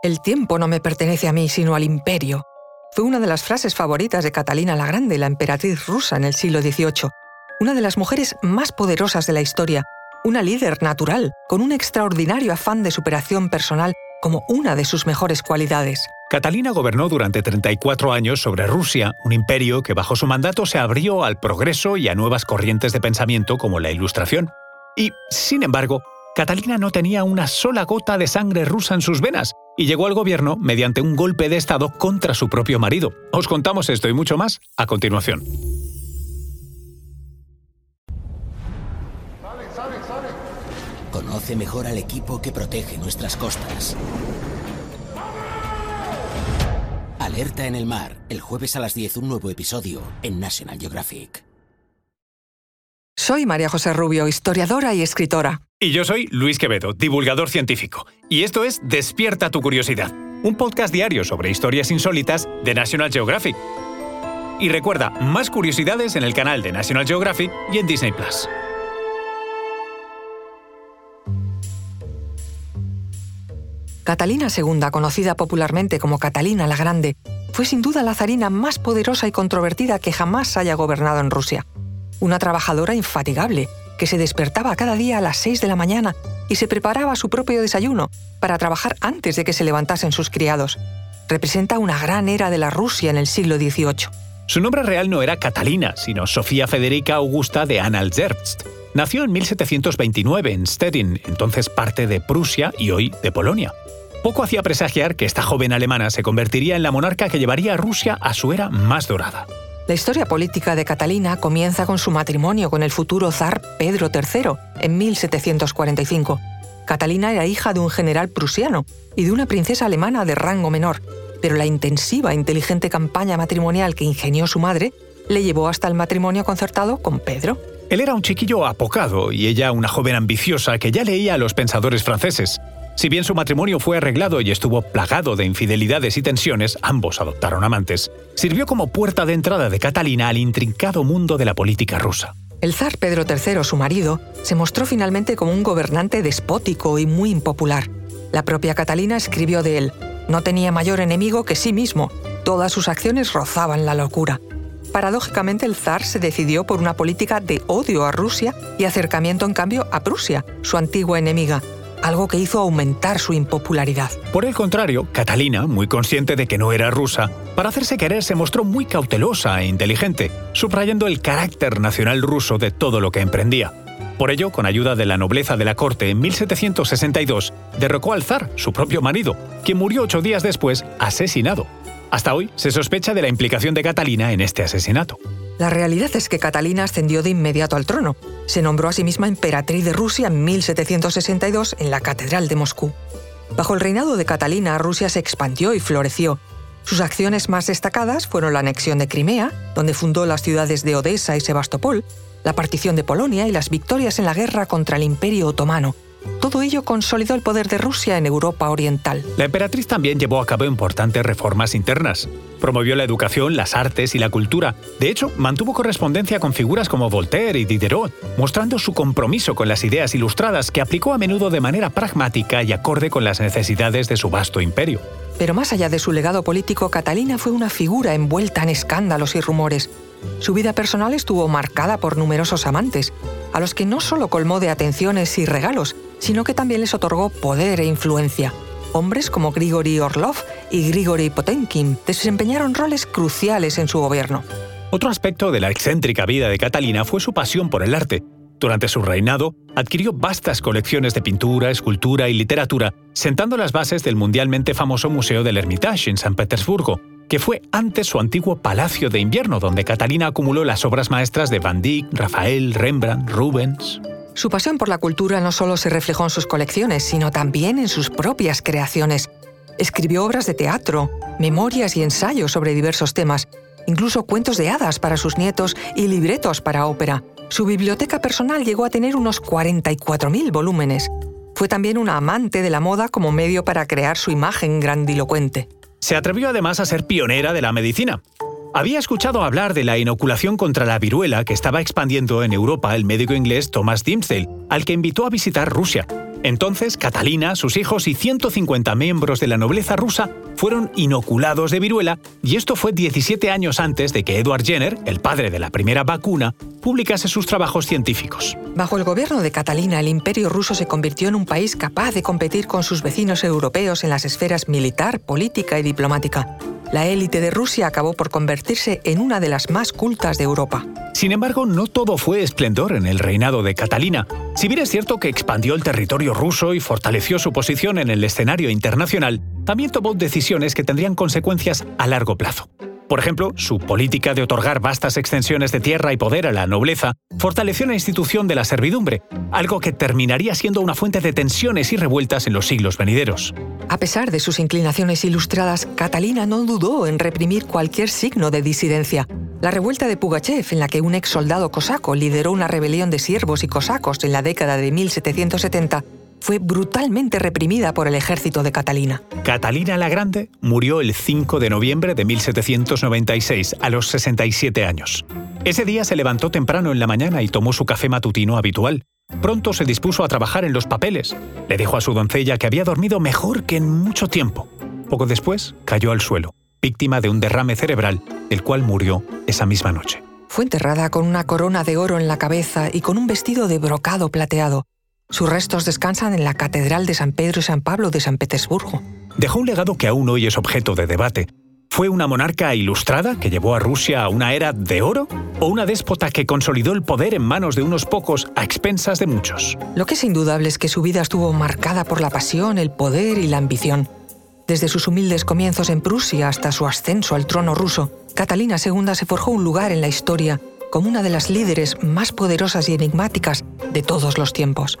El tiempo no me pertenece a mí, sino al imperio. Fue una de las frases favoritas de Catalina la Grande, la emperatriz rusa en el siglo XVIII, una de las mujeres más poderosas de la historia, una líder natural, con un extraordinario afán de superación personal como una de sus mejores cualidades. Catalina gobernó durante 34 años sobre Rusia, un imperio que bajo su mandato se abrió al progreso y a nuevas corrientes de pensamiento como la Ilustración. Y, sin embargo, Catalina no tenía una sola gota de sangre rusa en sus venas y llegó al gobierno mediante un golpe de Estado contra su propio marido. Os contamos esto y mucho más a continuación. Conoce mejor al equipo que protege nuestras costas. Alerta en el mar, el jueves a las 10 un nuevo episodio en National Geographic. Soy María José Rubio, historiadora y escritora. Y yo soy Luis Quevedo, divulgador científico. Y esto es Despierta tu curiosidad, un podcast diario sobre historias insólitas de National Geographic. Y recuerda, más curiosidades en el canal de National Geographic y en Disney Plus. Catalina II, conocida popularmente como Catalina la Grande, fue sin duda la zarina más poderosa y controvertida que jamás haya gobernado en Rusia. Una trabajadora infatigable, que se despertaba cada día a las 6 de la mañana y se preparaba su propio desayuno para trabajar antes de que se levantasen sus criados. Representa una gran era de la Rusia en el siglo XVIII. Su nombre real no era Catalina, sino Sofía Federica Augusta de Anhalt-Zerbst. Nació en 1729 en Stettin, entonces parte de Prusia y hoy de Polonia. Poco hacía presagiar que esta joven alemana se convertiría en la monarca que llevaría a Rusia a su era más dorada. La historia política de Catalina comienza con su matrimonio con el futuro zar Pedro III en 1745. Catalina era hija de un general prusiano y de una princesa alemana de rango menor, pero la intensiva e inteligente campaña matrimonial que ingenió su madre le llevó hasta el matrimonio concertado con Pedro. Él era un chiquillo apocado y ella una joven ambiciosa que ya leía a los pensadores franceses. Si bien su matrimonio fue arreglado y estuvo plagado de infidelidades y tensiones, ambos adoptaron amantes, sirvió como puerta de entrada de Catalina al intrincado mundo de la política rusa. El zar Pedro III, su marido, se mostró finalmente como un gobernante despótico y muy impopular. La propia Catalina escribió de él, no tenía mayor enemigo que sí mismo, todas sus acciones rozaban la locura. Paradójicamente, el zar se decidió por una política de odio a Rusia y acercamiento, en cambio, a Prusia, su antigua enemiga, algo que hizo aumentar su impopularidad. Por el contrario, Catalina, muy consciente de que no era rusa, para hacerse querer se mostró muy cautelosa e inteligente, subrayando el carácter nacional ruso de todo lo que emprendía. Por ello, con ayuda de la nobleza de la corte, en 1762 derrocó al zar, su propio marido, quien murió ocho días después asesinado. Hasta hoy se sospecha de la implicación de Catalina en este asesinato. La realidad es que Catalina ascendió de inmediato al trono. Se nombró a sí misma emperatriz de Rusia en 1762 en la Catedral de Moscú. Bajo el reinado de Catalina, Rusia se expandió y floreció. Sus acciones más destacadas fueron la anexión de Crimea, donde fundó las ciudades de Odessa y Sebastopol, la partición de Polonia y las victorias en la guerra contra el Imperio Otomano, todo ello consolidó el poder de Rusia en Europa Oriental. La emperatriz también llevó a cabo importantes reformas internas. Promovió la educación, las artes y la cultura. De hecho, mantuvo correspondencia con figuras como Voltaire y Diderot, mostrando su compromiso con las ideas ilustradas que aplicó a menudo de manera pragmática y acorde con las necesidades de su vasto imperio. Pero más allá de su legado político, Catalina fue una figura envuelta en escándalos y rumores. Su vida personal estuvo marcada por numerosos amantes, a los que no solo colmó de atenciones y regalos, sino que también les otorgó poder e influencia. Hombres como Grigori Orlov y Grigori Potenkin desempeñaron roles cruciales en su gobierno. Otro aspecto de la excéntrica vida de Catalina fue su pasión por el arte. Durante su reinado, adquirió vastas colecciones de pintura, escultura y literatura, sentando las bases del mundialmente famoso Museo del Hermitage en San Petersburgo, que fue antes su antiguo Palacio de Invierno, donde Catalina acumuló las obras maestras de Van Dyck, Rafael, Rembrandt, Rubens. Su pasión por la cultura no solo se reflejó en sus colecciones, sino también en sus propias creaciones. Escribió obras de teatro, memorias y ensayos sobre diversos temas, incluso cuentos de hadas para sus nietos y libretos para ópera. Su biblioteca personal llegó a tener unos 44.000 volúmenes. Fue también una amante de la moda como medio para crear su imagen grandilocuente. Se atrevió además a ser pionera de la medicina. Había escuchado hablar de la inoculación contra la viruela que estaba expandiendo en Europa el médico inglés Thomas Dimsdale, al que invitó a visitar Rusia. Entonces, Catalina, sus hijos y 150 miembros de la nobleza rusa fueron inoculados de viruela y esto fue 17 años antes de que Edward Jenner, el padre de la primera vacuna, publicase sus trabajos científicos. Bajo el gobierno de Catalina, el imperio ruso se convirtió en un país capaz de competir con sus vecinos europeos en las esferas militar, política y diplomática la élite de Rusia acabó por convertirse en una de las más cultas de Europa. Sin embargo, no todo fue esplendor en el reinado de Catalina. Si bien es cierto que expandió el territorio ruso y fortaleció su posición en el escenario internacional, también tomó decisiones que tendrían consecuencias a largo plazo. Por ejemplo, su política de otorgar vastas extensiones de tierra y poder a la nobleza fortaleció la institución de la servidumbre, algo que terminaría siendo una fuente de tensiones y revueltas en los siglos venideros. A pesar de sus inclinaciones ilustradas, Catalina no dudó en reprimir cualquier signo de disidencia. La revuelta de Pugachev, en la que un ex soldado cosaco lideró una rebelión de siervos y cosacos en la década de 1770, fue brutalmente reprimida por el ejército de Catalina. Catalina la Grande murió el 5 de noviembre de 1796, a los 67 años. Ese día se levantó temprano en la mañana y tomó su café matutino habitual. Pronto se dispuso a trabajar en los papeles. Le dijo a su doncella que había dormido mejor que en mucho tiempo. Poco después cayó al suelo, víctima de un derrame cerebral, el cual murió esa misma noche. Fue enterrada con una corona de oro en la cabeza y con un vestido de brocado plateado. Sus restos descansan en la Catedral de San Pedro y San Pablo de San Petersburgo. Dejó un legado que aún hoy es objeto de debate. ¿Fue una monarca ilustrada que llevó a Rusia a una era de oro? ¿O una déspota que consolidó el poder en manos de unos pocos a expensas de muchos? Lo que es indudable es que su vida estuvo marcada por la pasión, el poder y la ambición. Desde sus humildes comienzos en Prusia hasta su ascenso al trono ruso, Catalina II se forjó un lugar en la historia como una de las líderes más poderosas y enigmáticas de todos los tiempos.